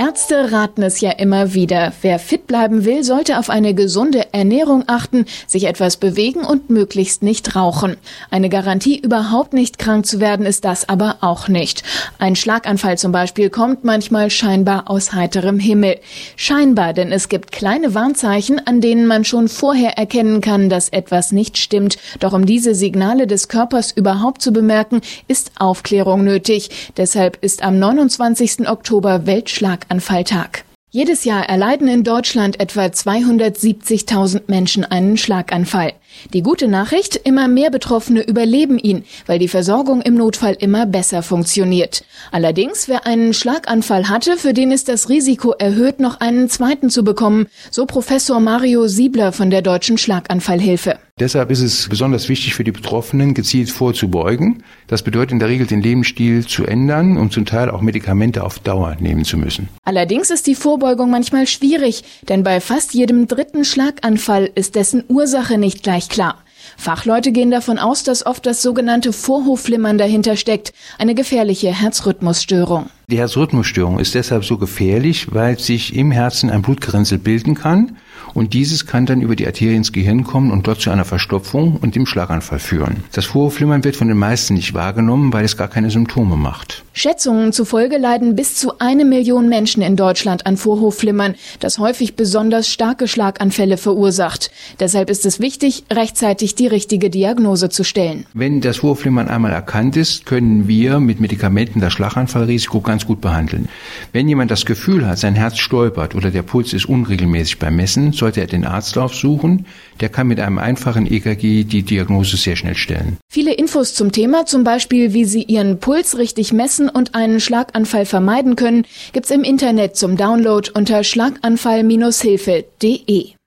Ärzte raten es ja immer wieder. Wer fit bleiben will, sollte auf eine gesunde Ernährung achten, sich etwas bewegen und möglichst nicht rauchen. Eine Garantie, überhaupt nicht krank zu werden, ist das aber auch nicht. Ein Schlaganfall zum Beispiel kommt manchmal scheinbar aus heiterem Himmel. Scheinbar, denn es gibt kleine Warnzeichen, an denen man schon vorher erkennen kann, dass etwas nicht stimmt. Doch um diese Signale des Körpers überhaupt zu bemerken, ist Aufklärung nötig. Deshalb ist am 29. Oktober Weltschlag Schlaganfalltag. Jedes Jahr erleiden in Deutschland etwa 270.000 Menschen einen Schlaganfall. Die gute Nachricht, immer mehr Betroffene überleben ihn, weil die Versorgung im Notfall immer besser funktioniert. Allerdings, wer einen Schlaganfall hatte, für den ist das Risiko erhöht, noch einen zweiten zu bekommen, so Professor Mario Siebler von der Deutschen Schlaganfallhilfe. Deshalb ist es besonders wichtig für die Betroffenen, gezielt vorzubeugen. Das bedeutet in der Regel, den Lebensstil zu ändern und zum Teil auch Medikamente auf Dauer nehmen zu müssen. Allerdings ist die Vorbeugung manchmal schwierig, denn bei fast jedem dritten Schlaganfall ist dessen Ursache nicht gleich klar. Fachleute gehen davon aus, dass oft das sogenannte Vorhofflimmern dahinter steckt, eine gefährliche Herzrhythmusstörung. Die Herzrhythmusstörung ist deshalb so gefährlich, weil sich im Herzen ein Blutgerinnsel bilden kann und dieses kann dann über die Arterie ins Gehirn kommen und dort zu einer Verstopfung und dem Schlaganfall führen. Das Vorhofflimmern wird von den meisten nicht wahrgenommen, weil es gar keine Symptome macht. Schätzungen zufolge leiden bis zu eine Million Menschen in Deutschland an Vorhofflimmern, das häufig besonders starke Schlaganfälle verursacht. Deshalb ist es wichtig, rechtzeitig die richtige Diagnose zu stellen. Wenn das Vorhofflimmern einmal erkannt ist, können wir mit Medikamenten das Schlaganfallrisiko ganz ganz gut behandeln. Wenn jemand das Gefühl hat, sein Herz stolpert oder der Puls ist unregelmäßig beim Messen, sollte er den Arzt aufsuchen. Der kann mit einem einfachen EKG die Diagnose sehr schnell stellen. Viele Infos zum Thema, zum Beispiel wie Sie Ihren Puls richtig messen und einen Schlaganfall vermeiden können, gibt's im Internet zum Download unter schlaganfall-hilfe.de.